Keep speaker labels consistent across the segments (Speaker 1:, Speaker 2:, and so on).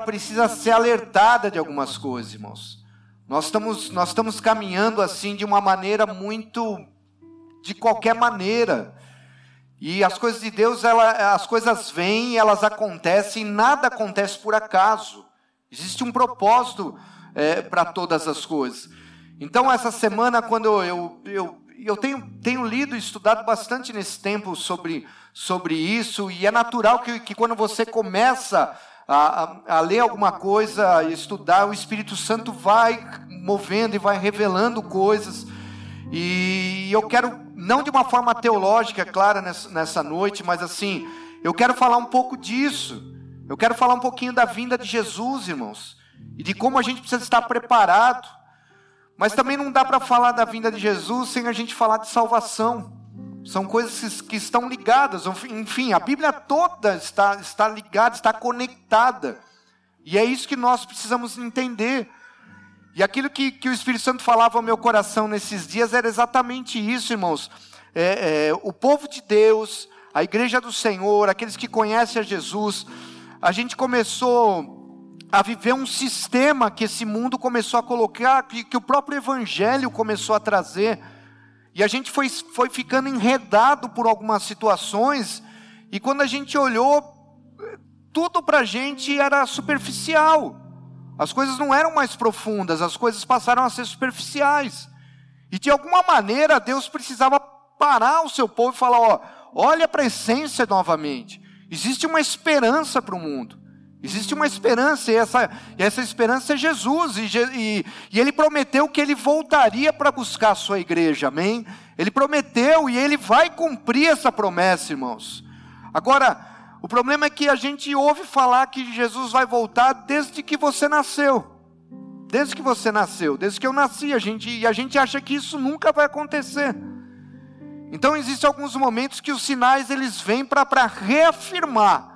Speaker 1: precisa ser alertada de algumas coisas, irmãos. Nós estamos, nós estamos caminhando assim de uma maneira muito de qualquer maneira. E as coisas de Deus, ela, as coisas vêm, elas acontecem, nada acontece por acaso. Existe um propósito é, para todas as coisas. Então, essa semana, quando eu, eu, eu, tenho, tenho lido e estudado bastante nesse tempo sobre, sobre isso, e é natural que, que quando você começa a, a, ler alguma coisa, a estudar, o Espírito Santo vai movendo e vai revelando coisas. E eu quero, não de uma forma teológica, clara, nessa, nessa noite, mas assim, eu quero falar um pouco disso. Eu quero falar um pouquinho da vinda de Jesus, irmãos, e de como a gente precisa estar preparado. Mas também não dá para falar da vinda de Jesus sem a gente falar de salvação. São coisas que estão ligadas. Enfim, a Bíblia toda está, está ligada, está conectada. E é isso que nós precisamos entender. E aquilo que, que o Espírito Santo falava ao meu coração nesses dias era exatamente isso, irmãos. É, é, o povo de Deus, a igreja do Senhor, aqueles que conhecem a Jesus, a gente começou a viver um sistema que esse mundo começou a colocar, que, que o próprio Evangelho começou a trazer. E a gente foi, foi ficando enredado por algumas situações, e quando a gente olhou, tudo para a gente era superficial. As coisas não eram mais profundas, as coisas passaram a ser superficiais. E de alguma maneira Deus precisava parar o seu povo e falar: ó, olha para a essência novamente. Existe uma esperança para o mundo. Existe uma esperança, e essa, essa esperança é Jesus, e, e, e Ele prometeu que Ele voltaria para buscar a sua igreja, amém? Ele prometeu e Ele vai cumprir essa promessa, irmãos. Agora, o problema é que a gente ouve falar que Jesus vai voltar desde que você nasceu. Desde que você nasceu, desde que eu nasci, a gente, e a gente acha que isso nunca vai acontecer. Então existem alguns momentos que os sinais eles vêm para reafirmar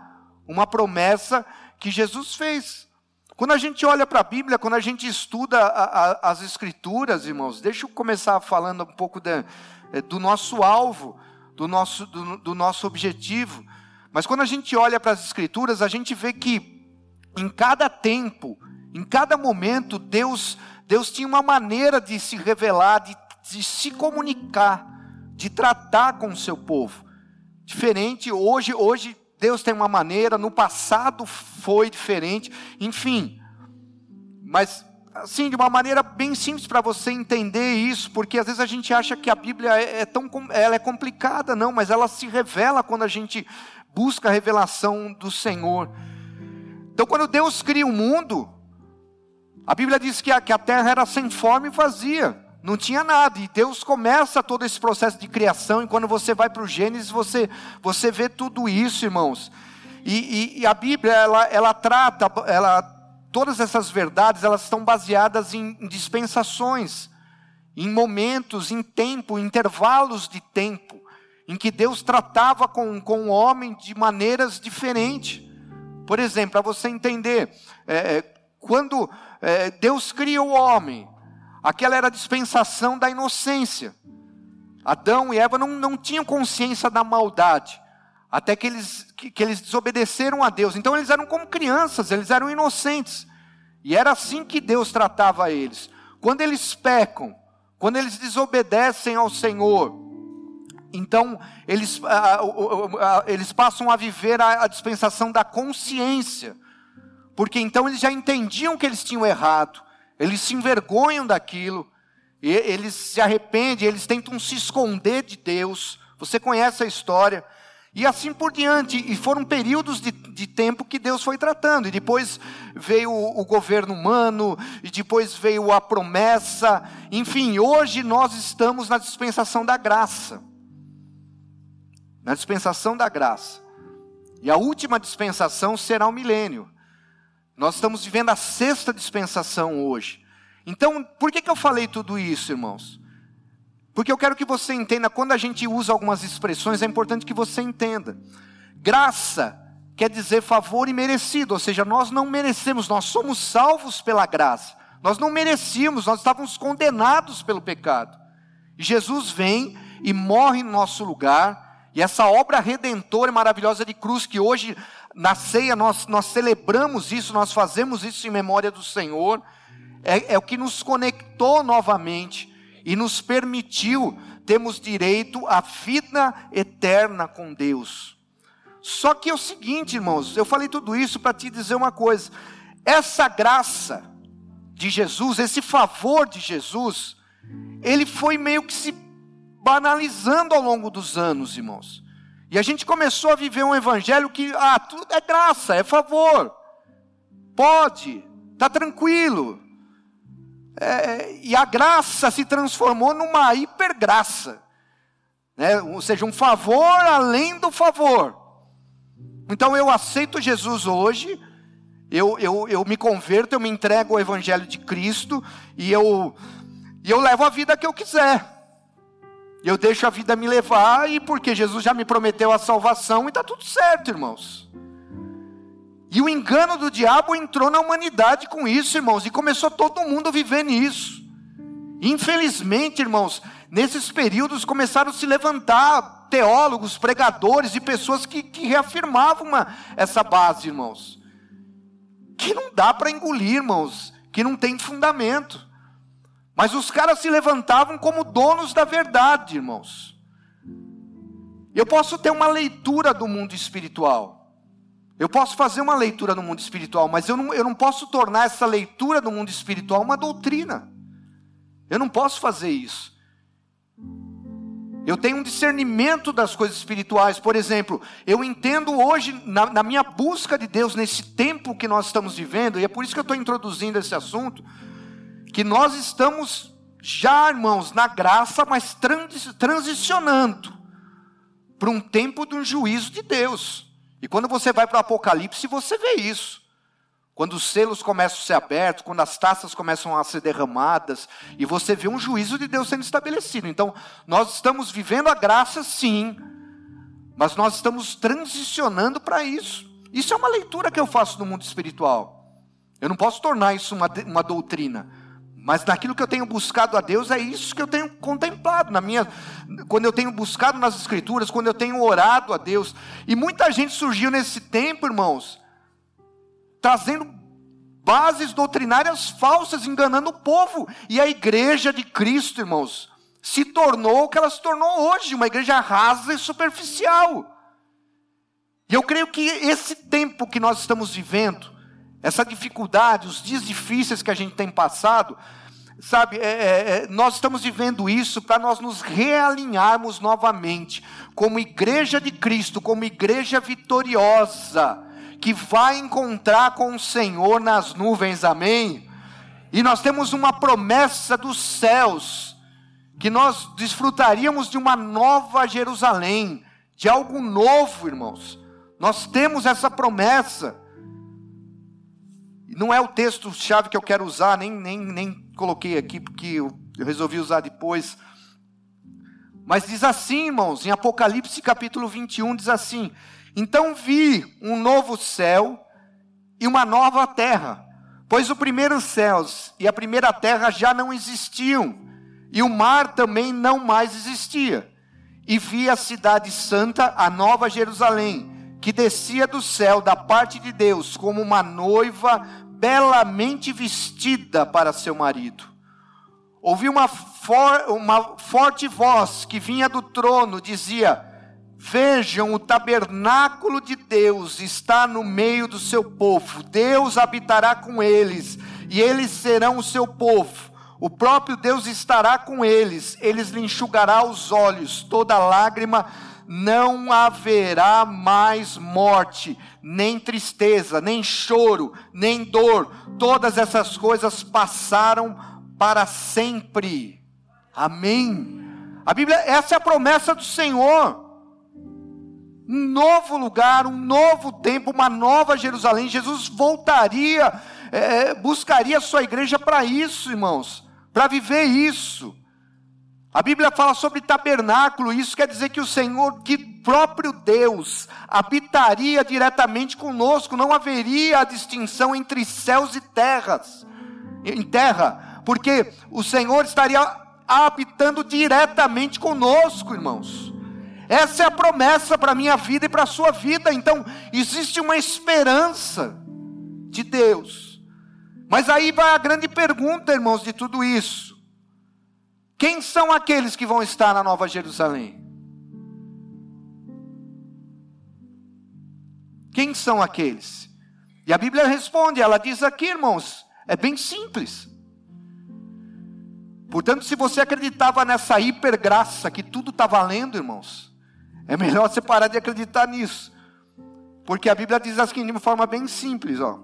Speaker 1: uma promessa que Jesus fez. Quando a gente olha para a Bíblia, quando a gente estuda a, a, as Escrituras, irmãos, deixa eu começar falando um pouco eh, do nosso alvo, do nosso, do, do nosso objetivo. Mas quando a gente olha para as Escrituras, a gente vê que em cada tempo, em cada momento, Deus, Deus tinha uma maneira de se revelar, de, de se comunicar, de tratar com o seu povo. Diferente, hoje, hoje Deus tem uma maneira, no passado foi diferente, enfim. Mas assim, de uma maneira bem simples para você entender isso, porque às vezes a gente acha que a Bíblia é, é tão ela é complicada, não, mas ela se revela quando a gente busca a revelação do Senhor. Então, quando Deus cria o mundo, a Bíblia diz que a, que a terra era sem forma e vazia, não tinha nada, e Deus começa todo esse processo de criação, e quando você vai para o Gênesis, você, você vê tudo isso, irmãos. E, e, e, a Bíblia, ela, ela trata, ela, todas essas verdades, elas estão baseadas em, em dispensações, em momentos, em tempo, em intervalos de tempo em que Deus tratava com, com o homem de maneiras diferentes. Por exemplo, para você entender, é, é, quando é, Deus cria o homem, aquela era a dispensação da inocência. Adão e Eva não, não tinham consciência da maldade, até que eles, que, que eles desobedeceram a Deus. Então eles eram como crianças, eles eram inocentes. E era assim que Deus tratava eles. Quando eles pecam, quando eles desobedecem ao Senhor, então, eles, eles passam a viver a, a dispensação da consciência, porque então eles já entendiam que eles tinham errado, eles se envergonham daquilo, eles se arrependem, eles tentam se esconder de Deus. Você conhece a história. E assim por diante. E foram períodos de, de tempo que Deus foi tratando. E depois veio o, o, governo humano, e depois veio a promessa. Enfim, hoje nós estamos na dispensação da graça na dispensação da graça. E a última dispensação será o milênio. Nós estamos vivendo a sexta dispensação hoje. Então, por que, que eu falei tudo isso, irmãos? Porque eu quero que você entenda, quando a gente usa algumas expressões, é importante que você entenda. Graça quer dizer favor imerecido, ou seja, nós não merecemos, nós somos salvos pela graça. Nós não merecíamos, nós estávamos condenados pelo pecado. E Jesus vem e morre em nosso lugar, e essa obra redentora e maravilhosa de cruz, que hoje na ceia nós, nós celebramos isso, nós fazemos isso em memória do Senhor, é, é o que nos conectou novamente e nos permitiu termos direito à vida eterna com Deus. Só que é o seguinte, irmãos, eu falei tudo isso para te dizer uma coisa: essa graça de Jesus, esse favor de Jesus, ele foi meio que se banalizando ao longo dos anos, irmãos. E a gente começou a viver um evangelho que, ah, tudo é graça, é favor. Pode, tá tranquilo. É, e a graça se transformou numa hipergraça. Né? Ou seja, um favor além do favor. Então eu aceito Jesus hoje, eu, eu, eu me converto, eu me entrego ao Evangelho de Cristo e eu, e eu levo a vida que eu quiser. Eu deixo a vida me levar e porque Jesus já me prometeu a salvação e está tudo certo, irmãos. E o engano do diabo entrou na humanidade com isso, irmãos, e começou todo mundo a viver nisso. Infelizmente, irmãos, nesses períodos começaram a se levantar teólogos, pregadores e pessoas que, que reafirmavam uma, essa base, irmãos. Que não dá para engolir, irmãos, que não tem fundamento. Mas os caras se levantavam como donos da verdade, irmãos. Eu posso ter uma leitura do mundo espiritual. Eu posso fazer uma leitura no mundo espiritual, mas eu não, eu não posso tornar essa leitura do mundo espiritual uma doutrina. Eu não posso fazer isso. Eu tenho um discernimento das coisas espirituais. Por exemplo, eu entendo hoje, na, na minha busca de Deus, nesse tempo que nós estamos vivendo, e é por isso que eu estou introduzindo esse assunto que nós estamos já, irmãos, na graça, mas transicionando para um tempo de um juízo de Deus. E quando você vai para o Apocalipse, você vê isso. Quando os selos começam a ser abertos, quando as taças começam a ser derramadas, e você vê um juízo de Deus sendo estabelecido. Então, nós estamos vivendo a graça, sim, mas nós estamos transicionando para isso. Isso é uma leitura que eu faço no mundo espiritual. Eu não posso tornar isso uma, uma doutrina. Mas naquilo que eu tenho buscado a Deus, é isso que eu tenho contemplado na minha, quando eu tenho buscado nas Escrituras, quando eu tenho orado a Deus. E muita gente surgiu nesse tempo, irmãos, trazendo bases doutrinárias falsas, enganando o povo. E a igreja de Cristo, irmãos, se tornou o que ela se tornou hoje, uma igreja rasa e superficial. E eu creio que esse tempo que nós estamos vivendo, essa dificuldade, os dias difíceis que a gente tem passado, sabe, é, é, é nós estamos vivendo isso para nós nos realinharmos novamente, como igreja de Cristo, como igreja vitoriosa, que vai encontrar com o Senhor nas nuvens, amém? E nós temos uma promessa dos céus, que nós desfrutaríamos de uma nova Jerusalém, de algo novo, irmãos. Nós temos essa promessa. Não é o texto-chave que eu quero usar, nem, nem, nem coloquei aqui, porque eu, eu resolvi usar depois. Mas diz assim, irmãos, em Apocalipse capítulo 21, diz assim: Então vi um novo céu e uma nova terra, pois o primeiro céus e a primeira terra já não existiam, e o mar também não mais existia. E vi a cidade santa, a nova Jerusalém, que descia do céu da parte de Deus, como uma noiva belamente vestida para seu marido. Ouvi uma, for, uma forte voz que vinha do trono, dizia: Vejam, o tabernáculo de Deus está no meio do seu povo, Deus habitará com eles, e eles serão o seu povo. O próprio Deus estará com eles, eles lhe enxugará os olhos, toda lágrima não haverá mais morte, nem tristeza, nem choro, nem dor. Todas essas coisas passaram para sempre. Amém. A Bíblia, essa é a promessa do Senhor. Um novo lugar, um novo tempo, uma nova Jerusalém. Jesus voltaria, é, buscaria a sua igreja para isso, irmãos, para viver isso. A Bíblia fala sobre tabernáculo, isso quer dizer que o Senhor, que próprio Deus, habitaria diretamente conosco, não haveria a distinção entre céus e terras, em terra, porque o Senhor estaria habitando diretamente conosco, irmãos. Essa é a promessa para a minha vida e para a sua vida. Então, existe uma esperança de Deus. Mas aí vai a grande pergunta, irmãos, de tudo isso: quem são aqueles que vão estar na Nova Jerusalém? Quem são aqueles? E a Bíblia responde, ela diz aqui, irmãos, é bem simples. Portanto, se você acreditava nessa hipergraça, que tudo está valendo, irmãos, é melhor você parar de acreditar nisso. Porque a Bíblia diz assim de uma forma bem simples, ó.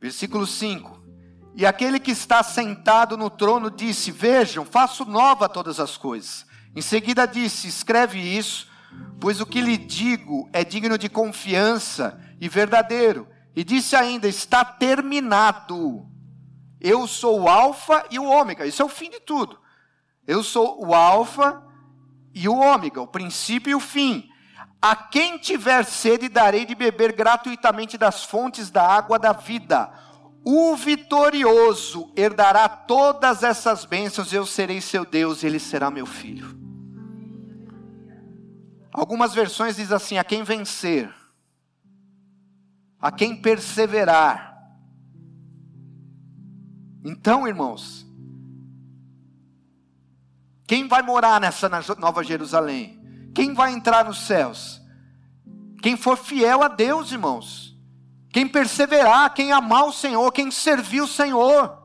Speaker 1: Versículo 5. E aquele que está sentado no trono disse: Vejam, faço nova todas as coisas. Em seguida disse: Escreve isso, pois o que lhe digo é digno de confiança e verdadeiro. E disse ainda: Está terminado. Eu sou o Alfa e o Ômega. Isso é o fim de tudo. Eu sou o Alfa e o Ômega, o princípio e o fim. A quem tiver sede, darei de beber gratuitamente das fontes da água da vida. O vitorioso herdará todas essas bênçãos, eu serei seu Deus e ele será meu filho. Algumas versões diz assim: a quem vencer, a quem perseverar. Então, irmãos, quem vai morar nessa Nova Jerusalém? Quem vai entrar nos céus? Quem for fiel a Deus, irmãos. Quem perseverar, quem amar o Senhor, quem servir o Senhor.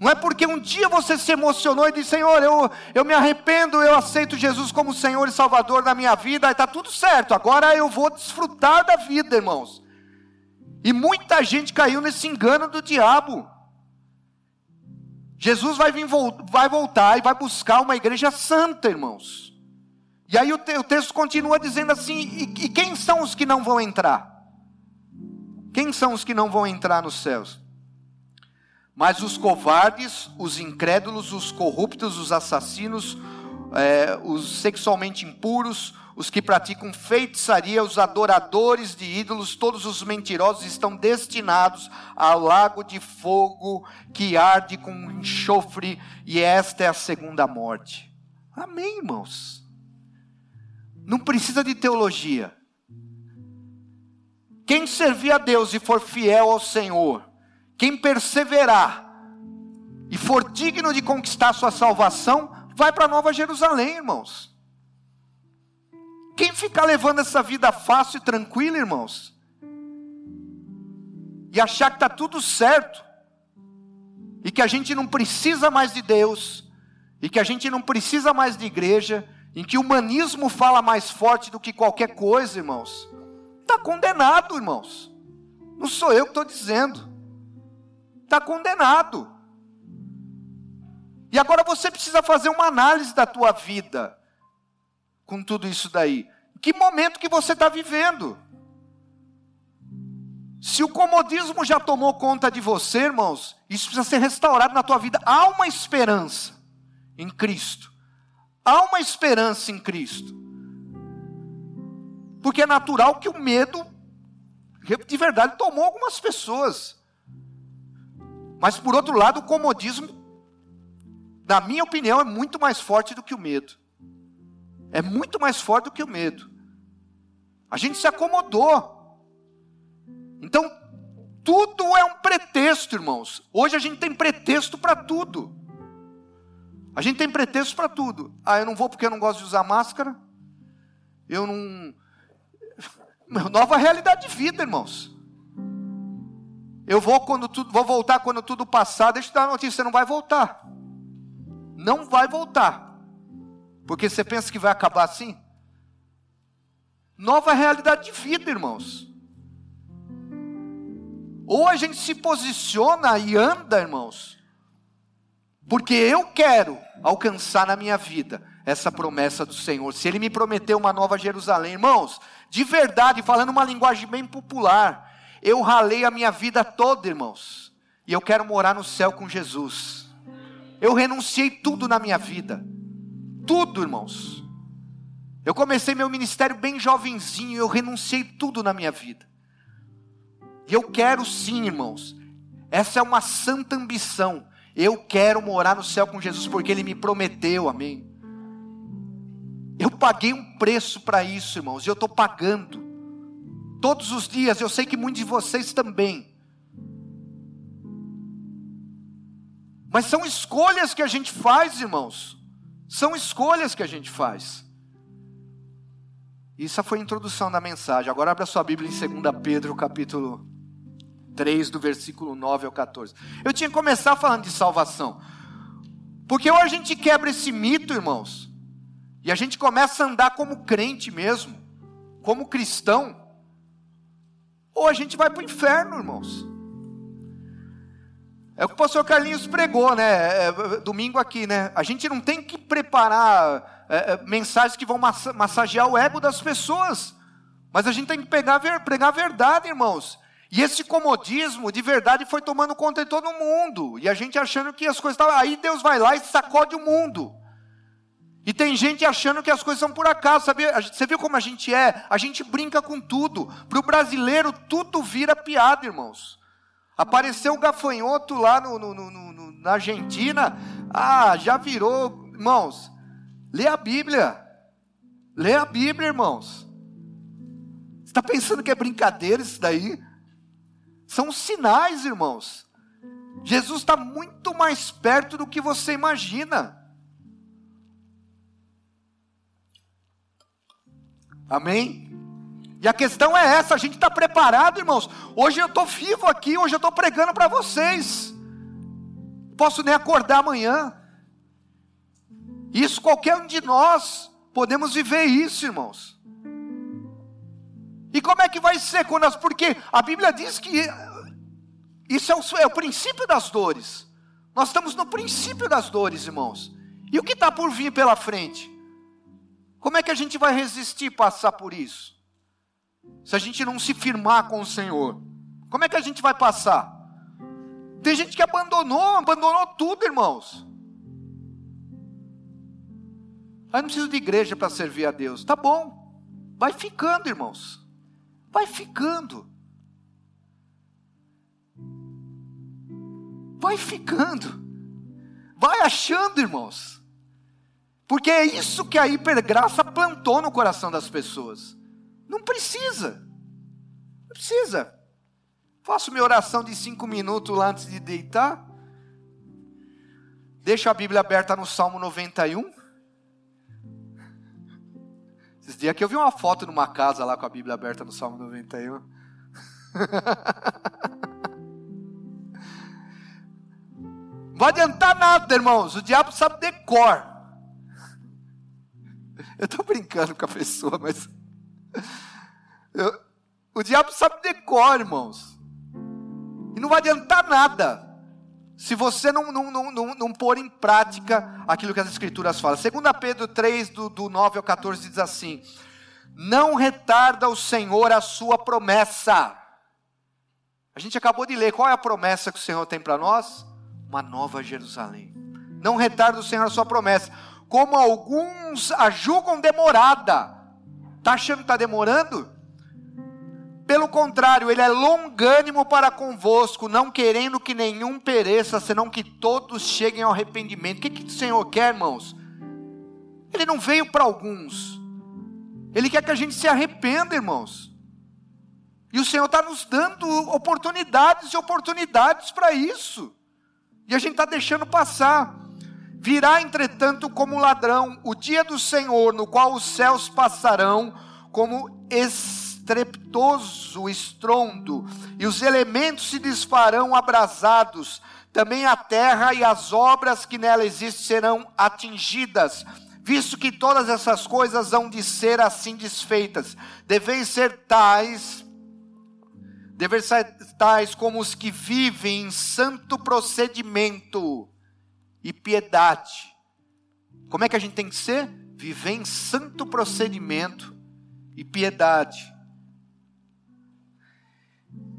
Speaker 1: Não é porque um dia você se emocionou e disse: Senhor, eu, eu me arrependo, eu aceito Jesus como Senhor e Salvador da minha vida, está tudo certo, agora eu vou desfrutar da vida, irmãos. E muita gente caiu nesse engano do diabo. Jesus vai, vir, vai voltar e vai buscar uma igreja santa, irmãos. E aí o, te, o texto continua dizendo assim: e, e quem são os que não vão entrar? Quem são os que não vão entrar nos céus? Mas os covardes, os incrédulos, os corruptos, os assassinos, é, os sexualmente impuros, os que praticam feitiçaria, os adoradores de ídolos, todos os mentirosos estão destinados ao lago de fogo que arde com enxofre, e esta é a segunda morte. Amém, irmãos? Não precisa de teologia. Quem servir a Deus e for fiel ao Senhor, quem perseverar e for digno de conquistar sua salvação, vai para Nova Jerusalém, irmãos. Quem ficar levando essa vida fácil e tranquila, irmãos, e achar que está tudo certo, e que a gente não precisa mais de Deus, e que a gente não precisa mais de igreja, em que o humanismo fala mais forte do que qualquer coisa, irmãos, está condenado, irmãos. Não sou eu que estou dizendo, está condenado. E agora você precisa fazer uma análise da tua vida com tudo isso daí? Que momento que você está vivendo? Se o comodismo já tomou conta de você, irmãos, isso precisa ser restaurado na tua vida. Há uma esperança em Cristo. Há uma esperança em Cristo. Porque é natural que o medo, de verdade, tomou algumas pessoas. Mas por outro lado, o comodismo, na minha opinião, é muito mais forte do que o medo é muito mais forte do que o medo. A gente se acomodou. Então, tudo é um pretexto, irmãos. Hoje a gente tem pretexto para tudo. A gente tem pretexto para tudo. Ah, eu não vou porque eu não gosto de usar máscara. Eu não. Nova realidade de vida, irmãos. Eu vou quando tudo, vou voltar quando tudo passar. Deixa eu te dar uma notícia, você não vai voltar. Não vai voltar. Porque você pensa que vai acabar assim? Nova realidade de vida, irmãos. Ou a gente se posiciona e anda, irmãos, porque eu quero alcançar na minha vida essa promessa do Senhor. Se Ele me prometeu uma nova Jerusalém, irmãos, de verdade, falando uma linguagem bem popular, eu ralei a minha vida toda, irmãos, e eu quero morar no céu com Jesus. Eu renunciei tudo na minha vida tudo, irmãos. Eu comecei meu ministério bem jovenzinho, eu renunciei tudo na minha vida. E eu quero sim, irmãos. Essa é uma santa ambição. Eu quero morar no céu com Jesus porque ele me prometeu, amém. Eu paguei um preço para isso, irmãos, e eu estou pagando. Todos os dias, eu sei que muitos de vocês também. Mas são escolhas que a gente faz, irmãos. São escolhas que a gente faz. Isso foi a introdução da mensagem. Agora abra sua Bíblia em 2 Pedro, capítulo 3, do versículo 9 ao 14. Eu tinha que começar falando de salvação. Porque ou a gente quebra esse mito, irmãos, e a gente começa a andar como crente mesmo, como cristão, ou a gente vai para o inferno, irmãos. É o que o pastor Carlinhos pregou, né? É, é, domingo aqui, né? A gente não tem que preparar é, é mensagens que vão massagear o ego das pessoas, mas a gente tem que pegar, pregar a verdade, irmãos. E esse comodismo de verdade foi tomando conta de todo mundo, e a gente achando que as coisas estavam. Aí Deus vai lá e sacode o mundo. E tem gente achando que as coisas são por acaso, sabia? Você viu como a gente é? A gente brinca com tudo. Para o brasileiro, tudo vira piada, irmãos. Apareceu o gafanhoto lá no, no, no, na Argentina. Ah, já virou. Irmãos, lê a Bíblia. Lê a Bíblia, irmãos. Você está pensando que é brincadeira isso daí? São sinais, irmãos. Jesus está muito mais perto do que você imagina. Amém? E a questão é essa: a gente está preparado, irmãos. Hoje eu estou vivo aqui, hoje eu estou pregando para vocês. Posso nem acordar amanhã. Isso qualquer um de nós podemos viver isso, irmãos. E como é que vai ser quando as. Porque a Bíblia diz que isso é o, é o princípio das dores. Nós estamos no princípio das dores, irmãos. E o que está por vir pela frente? Como é que a gente vai resistir passar por isso? se a gente não se firmar com o Senhor, como é que a gente vai passar? Tem gente que abandonou, abandonou tudo, irmãos. Aí não preciso de igreja para servir a Deus. Tá bom. Vai ficando, irmãos. Vai ficando. Vai ficando. Vai achando, irmãos. Porque é isso que a hipergraça plantou no coração das pessoas. Não precisa. Não precisa. Faço minha oração de cinco minutos lá antes de deitar. Deixo a Bíblia aberta no Salmo 91. Esses dias aqui eu vi uma foto numa casa lá com a Bíblia aberta no Salmo 91. Não vai adiantar nada, irmãos. O diabo sabe decor. Eu estou brincando com a pessoa, mas eu, o diabo sabe decor, irmãos. E não vai adiantar nada se você não, não, não, não, não pôr em prática aquilo que as Escrituras falam. 2 Pedro 3, do, do 9 ao 14, diz assim: Não retarda o Senhor a sua promessa. A gente acabou de ler, qual é a promessa que o Senhor tem para nós? Uma nova Jerusalém. Não retarda o Senhor a sua promessa, como alguns a julgam demorada Está achando que está demorando? Pelo contrário, ele é longânimo para convosco, não querendo que nenhum pereça, senão que todos cheguem ao arrependimento. O que, que o Senhor quer, irmãos? Ele não veio para alguns, ele quer que a gente se arrependa, irmãos. E o Senhor está nos dando oportunidades e oportunidades para isso, e a gente está deixando passar. Virá, entretanto, como ladrão o dia do Senhor, no qual os céus passarão como estreptoso estrondo, e os elementos se desfarão abrasados, também a terra e as obras que nela existem serão atingidas, visto que todas essas coisas hão de ser assim desfeitas, devem ser tais, devem ser tais como os que vivem em santo procedimento, e piedade. Como é que a gente tem que ser? Viver em santo procedimento e piedade.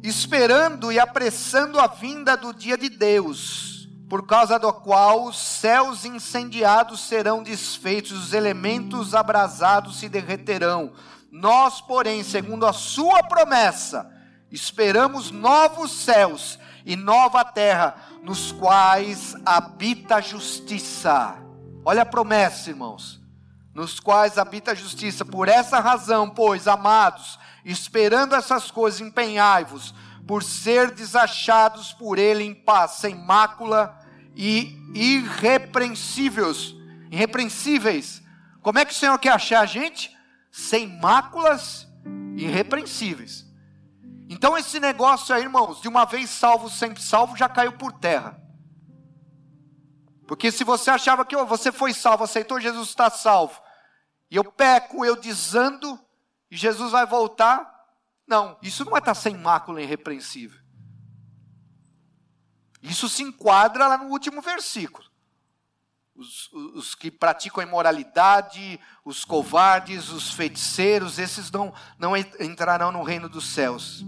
Speaker 1: Esperando e apressando a vinda do dia de Deus, por causa do qual os céus incendiados serão desfeitos, os elementos abrasados se derreterão. Nós, porém, segundo a sua promessa, esperamos novos céus e nova terra, nos quais habita a justiça. Olha a promessa, irmãos. nos quais habita a justiça. Por essa razão, pois, amados, esperando essas coisas, empenhai-vos, por ser desachados por ele em paz, sem mácula e irrepreensíveis. Irrepreensíveis. Como é que o Senhor quer achar a gente? Sem máculas irrepreensíveis. Então esse negócio aí, irmãos, de uma vez salvo, sempre salvo, já caiu por terra. Porque se você achava que oh, você foi salvo, aceitou Jesus, está salvo, e eu peco, eu desando, e Jesus vai voltar, não, isso não é estar sem mácula irrepreensível. Isso se enquadra lá no último versículo. Os, os, que praticam a imoralidade, os covardes, os feiticeiros, esses não, não entrarão no reino dos céus.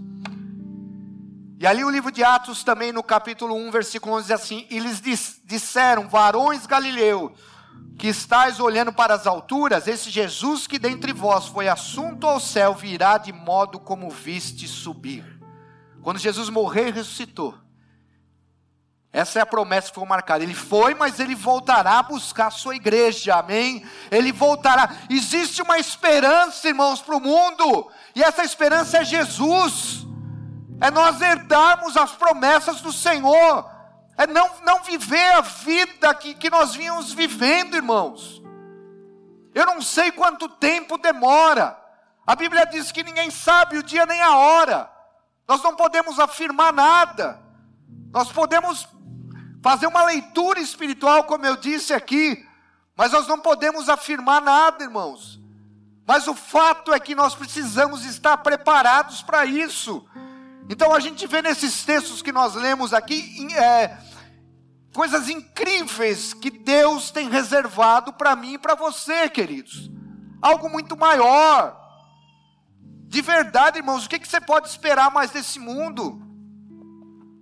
Speaker 1: E ali o livro de Atos também no capítulo 1, versículo 11 diz assim: E lhes disseram, varões Galileu, que estáis olhando para as alturas, esse Jesus que dentre vós foi assunto ao céu, virá de modo como viste subir. Quando Jesus morreu e ressuscitou, essa é a promessa que foi marcada. Ele foi, mas ele voltará a buscar a sua igreja, amém? Ele voltará. Existe uma esperança, irmãos, para o mundo, e essa esperança é Jesus é nós herdarmos as promessas do Senhor, é não, não viver a vida que, que nós vínhamos vivendo, irmãos. Eu não sei quanto tempo demora, a Bíblia diz que ninguém sabe o dia nem a hora, nós não podemos afirmar nada, nós podemos fazer uma leitura espiritual, como eu disse aqui, mas nós não podemos afirmar nada, irmãos. Mas o fato é que nós precisamos estar preparados para isso. Então a gente vê nesses textos que nós lemos aqui é, coisas incríveis que Deus tem reservado para mim e para você, queridos. Algo muito maior. De verdade, irmãos, o que, que você pode esperar mais desse mundo?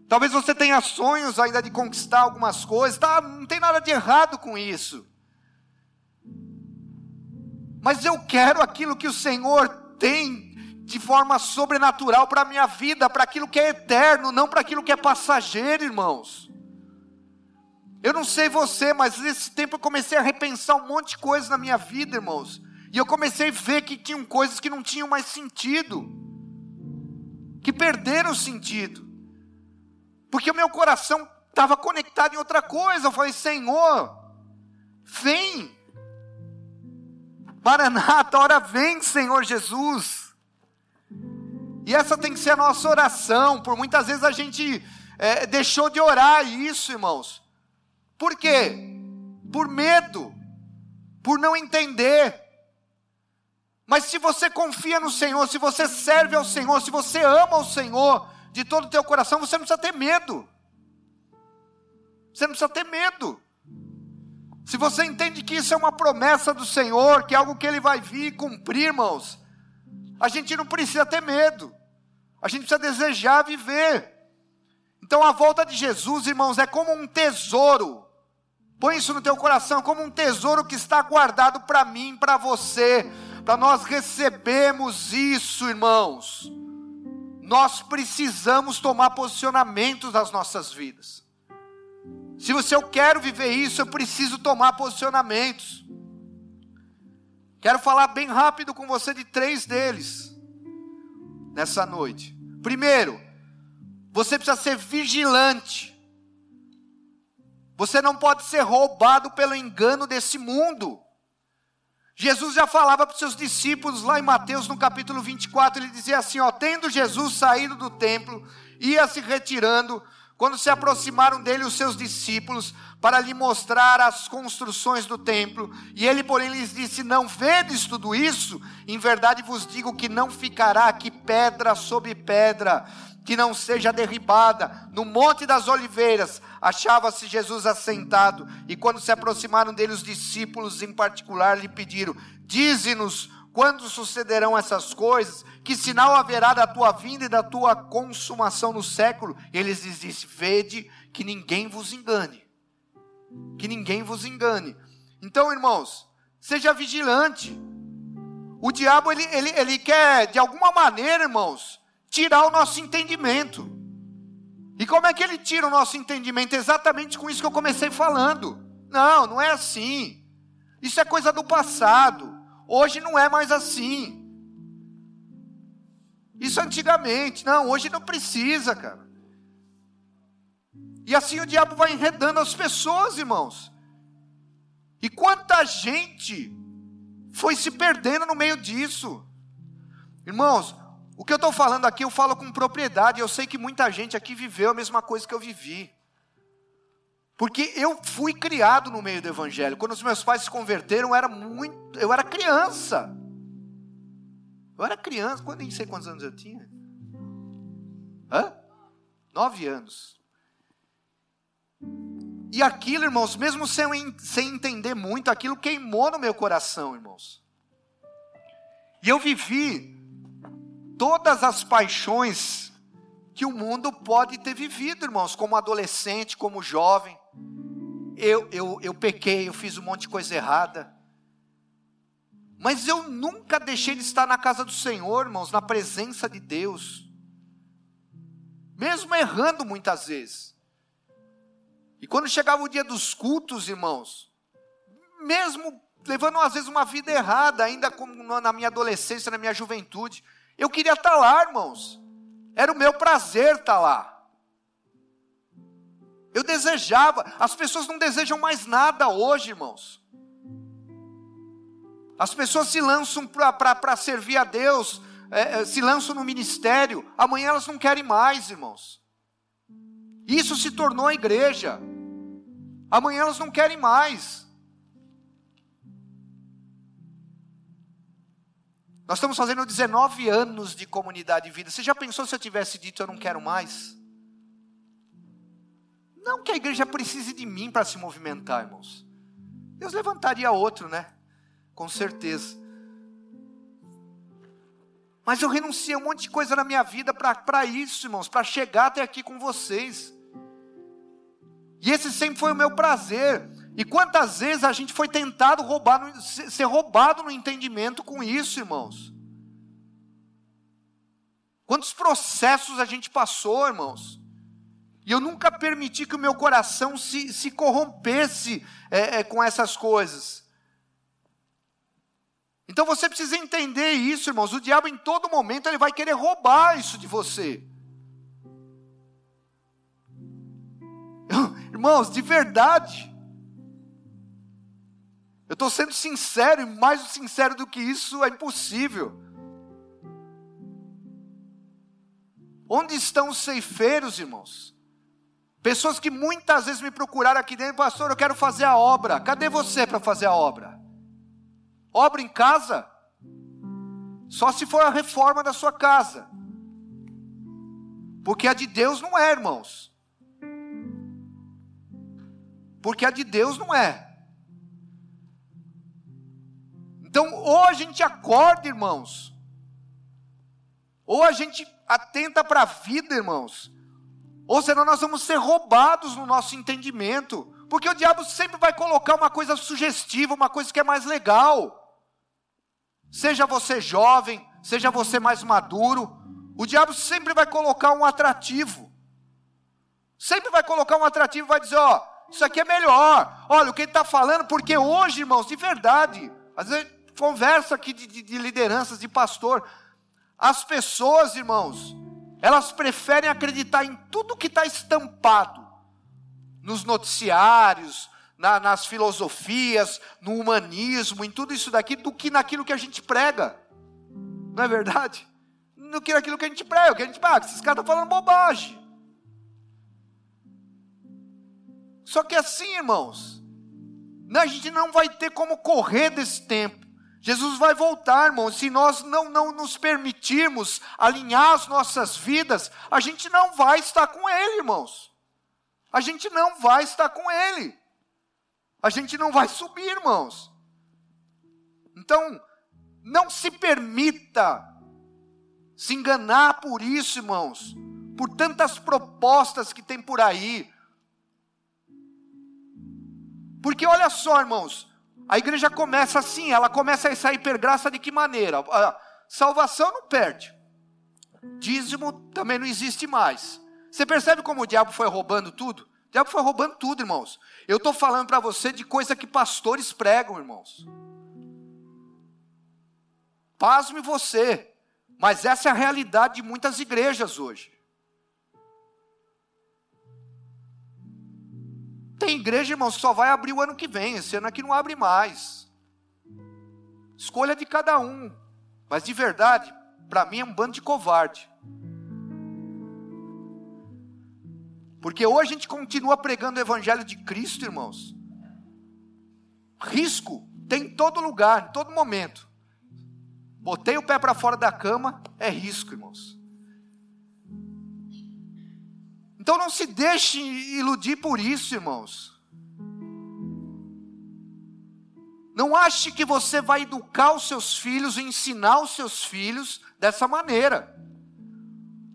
Speaker 1: Talvez você tenha sonhos ainda de conquistar algumas coisas, tá? não tem nada de errado com isso. Mas eu quero aquilo que o Senhor tem de forma sobrenatural para a minha vida, para aquilo que é eterno, não para aquilo que é passageiro, irmãos. Eu não sei você, mas nesse tempo eu comecei a repensar um monte de coisas na minha vida, irmãos. E eu comecei a ver que tinham coisas que não tinham mais sentido, que perderam sentido, porque o meu coração estava conectado em outra coisa. Eu falei, Senhor, vem, Maranata, hora vem, Senhor Jesus. E essa tem que ser a nossa oração. Por muitas vezes a gente é, deixou de orar isso, irmãos. Por quê? Por medo, por não entender. Mas se você confia no Senhor, se você serve ao Senhor, se você ama o Senhor de todo o teu coração, você não precisa ter medo. Você não precisa ter medo. Se você entende que isso é uma promessa do Senhor, que é algo que Ele vai vir cumprir, irmãos, a gente não precisa ter medo. A gente precisa desejar viver. Então a volta de Jesus, irmãos, é como um tesouro. Põe isso no teu coração, como um tesouro que está guardado para mim, para você, para nós recebermos isso, irmãos. Nós precisamos tomar posicionamentos nas nossas vidas. Se você eu quero viver isso, eu preciso tomar posicionamentos. Quero falar bem rápido com você de três deles nessa noite. Primeiro, você precisa ser vigilante. Você não pode ser roubado pelo engano desse mundo. Jesus já falava para os seus discípulos lá em Mateus no capítulo 24, ele dizia assim: ó, tendo Jesus saído do templo, ia se retirando, quando se aproximaram dele os seus discípulos para lhe mostrar as construções do templo, e ele, porém, lhes disse: Não vedes tudo isso? Em verdade vos digo que não ficará aqui pedra sobre pedra, que não seja derribada. No Monte das Oliveiras achava-se Jesus assentado, e quando se aproximaram dele os discípulos em particular lhe pediram: Dize-nos quando sucederão essas coisas? Que sinal haverá da tua vinda e da tua consumação no século? Eles lhes disse: Vede que ninguém vos engane. Que ninguém vos engane. Então, irmãos, seja vigilante. O diabo, ele, ele, ele quer, de alguma maneira, irmãos, tirar o nosso entendimento. E como é que ele tira o nosso entendimento? Exatamente com isso que eu comecei falando. Não, não é assim. Isso é coisa do passado. Hoje não é mais assim. Isso antigamente, não, hoje não precisa, cara. E assim o diabo vai enredando as pessoas, irmãos. E quanta gente foi se perdendo no meio disso. Irmãos, o que eu estou falando aqui, eu falo com propriedade. Eu sei que muita gente aqui viveu a mesma coisa que eu vivi. Porque eu fui criado no meio do evangelho. Quando os meus pais se converteram, eu era muito, eu era criança. Eu era criança, quando nem sei quantos anos eu tinha. Hã? Nove anos. E aquilo, irmãos, mesmo sem, sem entender muito, aquilo queimou no meu coração, irmãos. E eu vivi todas as paixões que o mundo pode ter vivido, irmãos, como adolescente, como jovem. Eu, eu, eu pequei, eu fiz um monte de coisa errada. Mas eu nunca deixei de estar na casa do Senhor, irmãos, na presença de Deus. Mesmo errando muitas vezes. E quando chegava o dia dos cultos, irmãos, mesmo levando às vezes uma vida errada, ainda na minha adolescência, na minha juventude, eu queria estar lá, irmãos. Era o meu prazer estar lá. Eu desejava, as pessoas não desejam mais nada hoje, irmãos. As pessoas se lançam para servir a Deus, é, é, se lançam no ministério, amanhã elas não querem mais, irmãos. Isso se tornou a igreja. Amanhã elas não querem mais. Nós estamos fazendo 19 anos de comunidade de vida. Você já pensou se eu tivesse dito eu não quero mais? Não que a igreja precise de mim para se movimentar, irmãos. Deus levantaria outro, né? Com certeza. Mas eu renunciei a um monte de coisa na minha vida para isso, irmãos, para chegar até aqui com vocês. E esse sempre foi o meu prazer. E quantas vezes a gente foi tentado roubar, ser roubado no entendimento com isso, irmãos? Quantos processos a gente passou, irmãos? E eu nunca permiti que o meu coração se, se corrompesse é, é, com essas coisas. Então você precisa entender isso, irmãos. O diabo em todo momento ele vai querer roubar isso de você. Irmãos, de verdade. Eu estou sendo sincero, e mais sincero do que isso é impossível. Onde estão os ceifeiros, irmãos? Pessoas que muitas vezes me procuraram aqui dentro, pastor, eu quero fazer a obra. Cadê você para fazer a obra? Obra em casa? Só se for a reforma da sua casa. Porque a de Deus não é, irmãos porque a de Deus não é. Então, ou a gente acorda, irmãos, ou a gente atenta para a vida, irmãos, ou senão nós vamos ser roubados no nosso entendimento, porque o diabo sempre vai colocar uma coisa sugestiva, uma coisa que é mais legal. Seja você jovem, seja você mais maduro, o diabo sempre vai colocar um atrativo. Sempre vai colocar um atrativo e vai dizer: ó, isso aqui é melhor. Olha o que ele está falando, porque hoje, irmãos, de verdade, às vezes conversa aqui de, de, de lideranças, de pastor, as pessoas, irmãos, elas preferem acreditar em tudo que está estampado nos noticiários, na, nas filosofias, no humanismo, em tudo isso daqui, do que naquilo que a gente prega. Não é verdade? Do que naquilo que a gente prega, que a gente prega. Esses caras estão falando bobagem. Só que assim, irmãos, a gente não vai ter como correr desse tempo. Jesus vai voltar, irmãos. Se nós não, não nos permitirmos alinhar as nossas vidas, a gente não vai estar com Ele, irmãos. A gente não vai estar com Ele. A gente não vai subir, irmãos. Então, não se permita se enganar por isso, irmãos. Por tantas propostas que tem por aí, porque olha só, irmãos, a igreja começa assim, ela começa a sair per graça de que maneira? A salvação não perde. Dízimo também não existe mais. Você percebe como o diabo foi roubando tudo? O diabo foi roubando tudo, irmãos. Eu estou falando para você de coisa que pastores pregam, irmãos. Pasme você, mas essa é a realidade de muitas igrejas hoje. Tem igreja, irmãos, que só vai abrir o ano que vem, esse ano aqui não abre mais. Escolha de cada um. Mas de verdade, para mim é um bando de covarde. Porque hoje a gente continua pregando o Evangelho de Cristo, irmãos. Risco tem em todo lugar, em todo momento. Botei o pé para fora da cama, é risco, irmãos. Então não se deixe iludir por isso, irmãos. Não ache que você vai educar os seus filhos, ensinar os seus filhos dessa maneira.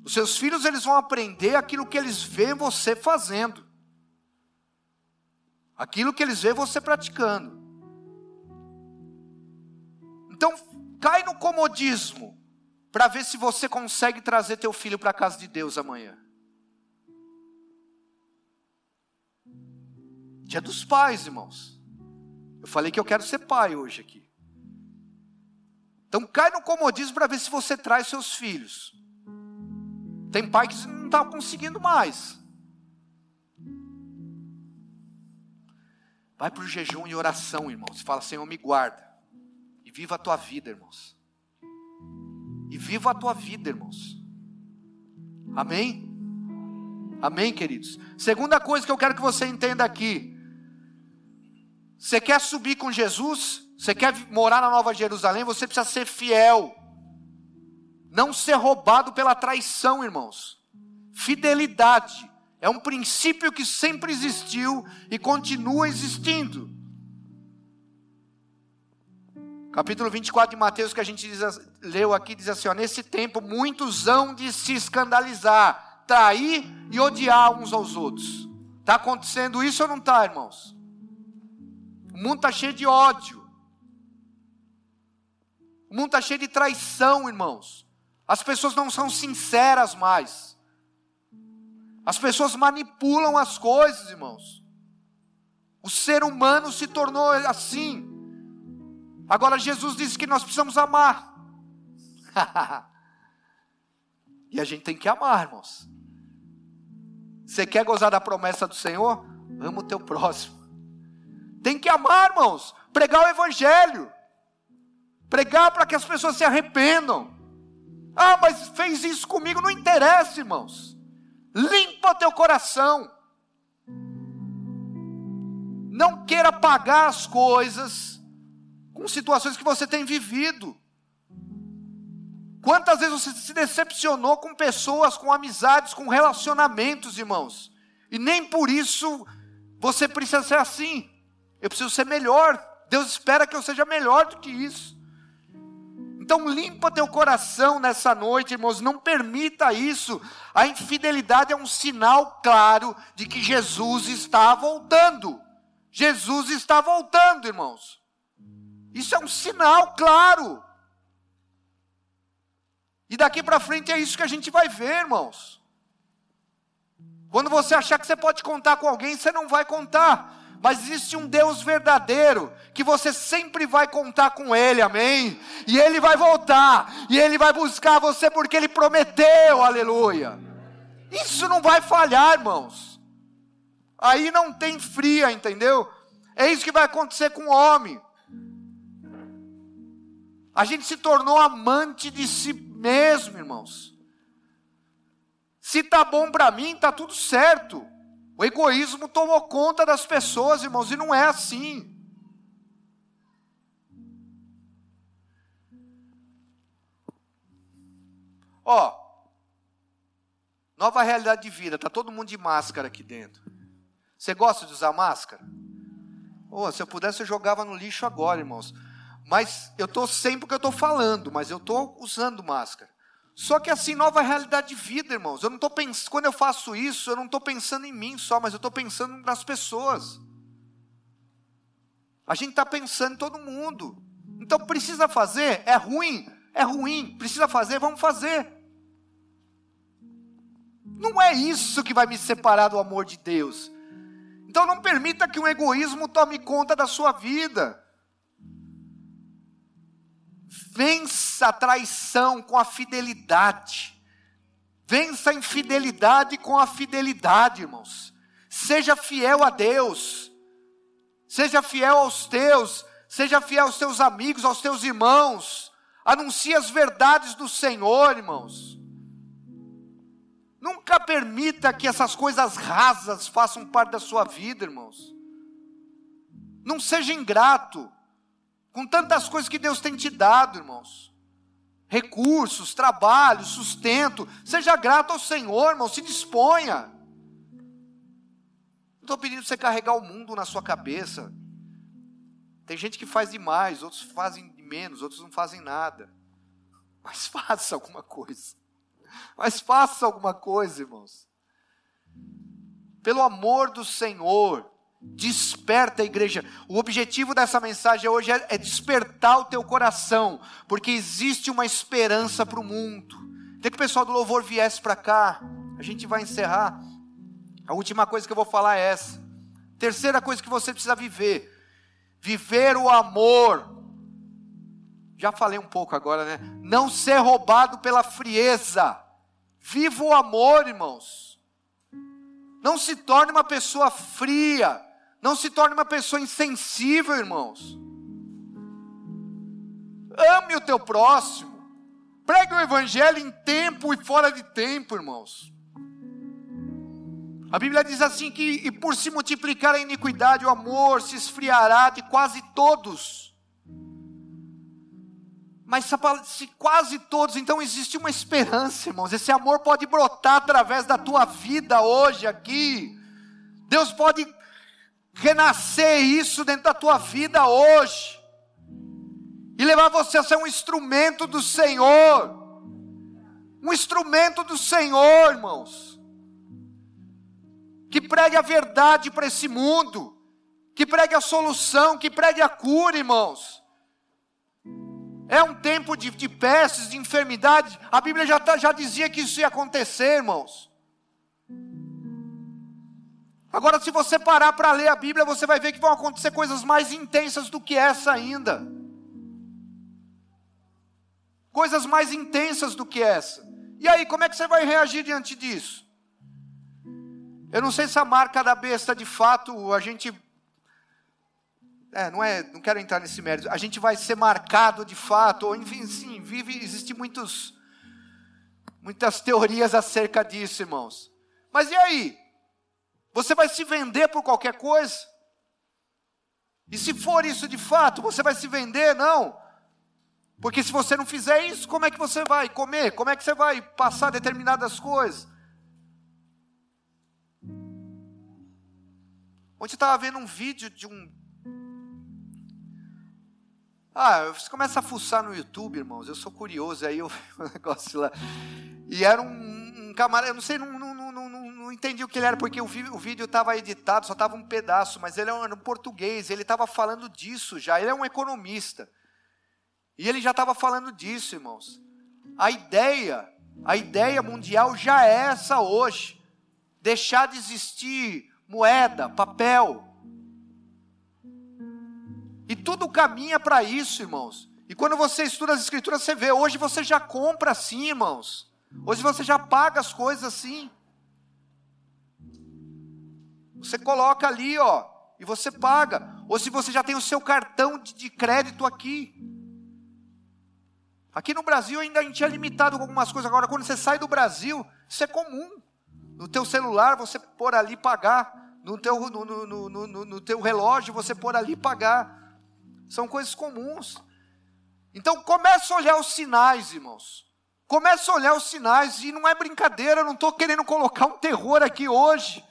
Speaker 1: Os seus filhos eles vão aprender aquilo que eles veem você fazendo. Aquilo que eles veem você praticando. Então, cai no comodismo para ver se você consegue trazer teu filho para a casa de Deus amanhã. Dia dos pais, irmãos. Eu falei que eu quero ser pai hoje aqui. Então cai no comodismo para ver se você traz seus filhos. Tem pai que não está conseguindo mais. Vai para o jejum e oração, irmãos. Fala, Senhor, me guarda. E viva a tua vida, irmãos. E viva a tua vida, irmãos. Amém? Amém, queridos? Segunda coisa que eu quero que você entenda aqui. Você quer subir com Jesus? Você quer morar na Nova Jerusalém? Você precisa ser fiel. Não ser roubado pela traição, irmãos. Fidelidade é um princípio que sempre existiu e continua existindo. Capítulo 24 de Mateus, que a gente diz, leu aqui, diz assim: ó, Nesse tempo muitos hão de se escandalizar, trair e odiar uns aos outros. Está acontecendo isso ou não está, irmãos? O mundo está cheio de ódio. O mundo está cheio de traição, irmãos. As pessoas não são sinceras mais. As pessoas manipulam as coisas, irmãos. O ser humano se tornou assim. Agora Jesus disse que nós precisamos amar. e a gente tem que amar, irmãos. Você quer gozar da promessa do Senhor? Ama o teu próximo. Tem que amar, irmãos. Pregar o Evangelho. Pregar para que as pessoas se arrependam. Ah, mas fez isso comigo, não interessa, irmãos. Limpa teu coração. Não queira pagar as coisas com situações que você tem vivido. Quantas vezes você se decepcionou com pessoas, com amizades, com relacionamentos, irmãos? E nem por isso você precisa ser assim. Eu preciso ser melhor. Deus espera que eu seja melhor do que isso. Então limpa teu coração nessa noite, irmãos, não permita isso. A infidelidade é um sinal claro de que Jesus está voltando. Jesus está voltando, irmãos. Isso é um sinal claro. E daqui para frente é isso que a gente vai ver, irmãos. Quando você achar que você pode contar com alguém, você não vai contar mas existe um Deus verdadeiro, que você sempre vai contar com Ele, amém? E Ele vai voltar, e Ele vai buscar você porque Ele prometeu, aleluia. Isso não vai falhar, irmãos. Aí não tem fria, entendeu? É isso que vai acontecer com o homem. A gente se tornou amante de si mesmo, irmãos. Se tá bom para mim, tá tudo certo. O egoísmo tomou conta das pessoas, irmãos, e não é assim. Ó, nova realidade de vida, tá todo mundo de máscara aqui dentro. Você gosta de usar máscara? Oh, se eu pudesse eu jogava no lixo agora, irmãos. Mas eu estou sem porque eu estou falando, mas eu estou usando máscara. Só que assim, nova realidade de vida, irmãos. Eu não tô pensando, quando eu faço isso, eu não estou pensando em mim só, mas eu estou pensando nas pessoas. A gente está pensando em todo mundo. Então precisa fazer, é ruim, é ruim, precisa fazer, vamos fazer. Não é isso que vai me separar do amor de Deus. Então não permita que o egoísmo tome conta da sua vida. Vença a traição com a fidelidade. Vença a infidelidade com a fidelidade, irmãos. Seja fiel a Deus. Seja fiel aos teus. Seja fiel aos teus amigos, aos teus irmãos. Anuncie as verdades do Senhor, irmãos. Nunca permita que essas coisas rasas façam parte da sua vida, irmãos. Não seja ingrato com tantas coisas que Deus tem te dado, irmãos. Recursos, trabalho, sustento. Seja grato ao Senhor, irmão. Se disponha. Não estou pedindo você carregar o mundo na sua cabeça. Tem gente que faz demais, outros fazem menos, outros não fazem nada. Mas faça alguma coisa. Mas faça alguma coisa, irmãos. Pelo amor do Senhor, desperta a igreja. O objetivo dessa mensagem hoje é, é despertar o teu coração, porque existe uma esperança para o mundo. Tem que o pessoal do louvor viesse para cá. A gente vai encerrar. A última coisa que eu vou falar é essa. Terceira coisa que você precisa viver: viver o amor. Já falei um pouco agora, né? Não ser roubado pela frieza. Viva o amor, irmãos. Não se torne uma pessoa fria. Não se torne uma pessoa insensível, irmãos. Ame o teu próximo. Pregue o evangelho em tempo e fora de tempo, irmãos. A Bíblia diz assim que e por se multiplicar a iniquidade, o amor se esfriará de quase todos. Mas se quase todos, então existe uma esperança, irmãos. Esse amor pode brotar através da tua vida hoje aqui. Deus pode renascer isso dentro da tua vida hoje. E levar você a ser um instrumento do Senhor. Um instrumento do Senhor, irmãos. Que pregue a verdade para esse mundo. Que pregue a solução, que pregue a cura, irmãos é um tempo de, de de enfermidade. A Bíblia já, tá, já dizia que isso ia acontecer, irmãos. Agora, se você parar para ler a Bíblia, você vai ver que vão acontecer coisas mais intensas do que essa ainda. Coisas mais intensas do que essa. E aí, como é que você vai reagir diante disso? Eu não sei se a marca da besta, de fato, a gente é, não é, não quero entrar nesse mérito. A gente vai ser marcado de fato, ou enfim, sim, vive, existe muitos, muitas teorias acerca disso, irmãos. Mas e aí? Você vai se vender por qualquer coisa? E se for isso de fato, você vai se vender? Não. Porque se você não fizer isso, como é que você vai comer? Como é que você vai passar determinadas coisas? Ontem eu estava vendo um vídeo de um ah, você começa a fuçar no YouTube, irmãos. Eu sou curioso, aí eu vi um negócio lá. E era um, um camarada, eu não sei, não, não, não, entendi o que ele era, porque o, o vídeo estava editado, só estava um pedaço, mas ele era um português, ele estava falando disso já. Ele é um economista. E ele já estava falando disso, irmãos. A ideia, a ideia mundial já é essa hoje. Deixar de existir moeda, papel, e tudo caminha para isso, irmãos. E quando você estuda as escrituras, você vê, hoje você já compra assim, irmãos. Hoje você já paga as coisas assim. Você coloca ali, ó, e você paga. Ou se você já tem o seu cartão de, crédito aqui. Aqui no Brasil ainda a gente é limitado com algumas coisas. Agora, quando você sai do Brasil, isso é comum. No teu celular, você pôr ali pagar. No teu, no, no, no, no teu relógio, você pôr ali pagar. São coisas comuns. Então comece a olhar os sinais, irmãos. Comece a olhar os sinais, e não é brincadeira, eu não estou querendo colocar um terror aqui hoje.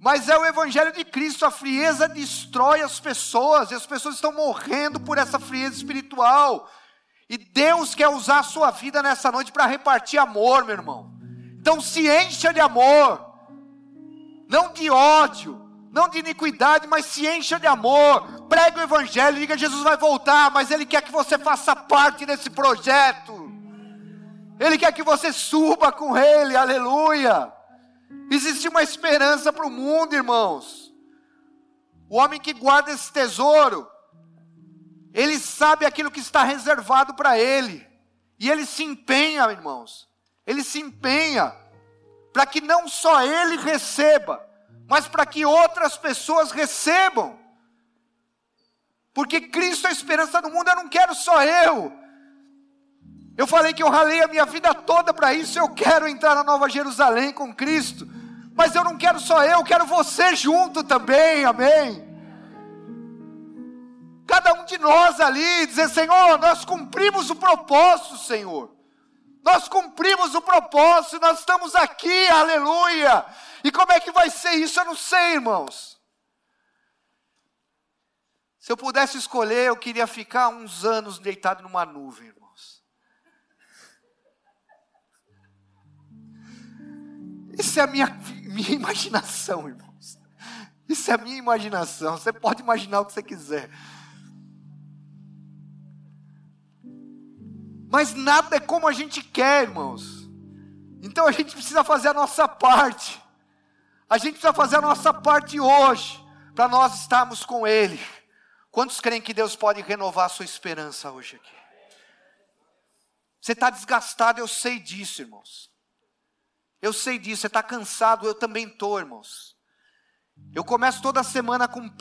Speaker 1: Mas é o Evangelho de Cristo, a frieza destrói as pessoas, e as pessoas estão morrendo por essa frieza espiritual. E Deus quer usar a sua vida nessa noite para repartir amor, meu irmão. Então se encha de amor, não de ódio, não de iniquidade, mas se encha de amor. Pregue o Evangelho, diga: Jesus vai voltar, mas Ele quer que você faça parte desse projeto. Ele quer que você suba com Ele, aleluia. Existe uma esperança para o mundo, irmãos. O homem que guarda esse tesouro, ele sabe aquilo que está reservado para ele. E ele se empenha, irmãos. Ele se empenha para que não só ele receba, mas para que outras pessoas recebam. Porque Cristo é a esperança do mundo, eu não quero só eu. Eu falei que eu ralei a minha vida toda para isso, eu quero entrar na Nova Jerusalém com Cristo. Mas eu não quero só eu, quero você junto também, amém? Cada um de nós ali dizer: Senhor, nós cumprimos o propósito, Senhor. Nós cumprimos o propósito, nós estamos aqui, aleluia. E como é que vai ser isso? Eu não sei, irmãos. Se eu pudesse escolher, eu queria ficar uns anos deitado numa nuvem, Isso é a minha, minha imaginação, irmãos. Isso é a minha imaginação. Você pode imaginar o que você quiser. Mas nada é como a gente quer, irmãos. Então a gente precisa fazer a nossa parte. A gente precisa fazer a nossa parte hoje, para nós estarmos com Ele. Quantos creem que Deus pode renovar a sua esperança hoje aqui? Você está desgastado, eu sei disso, irmãos. Eu sei disso, você está cansado, eu também estou, irmãos. Eu começo toda semana com peso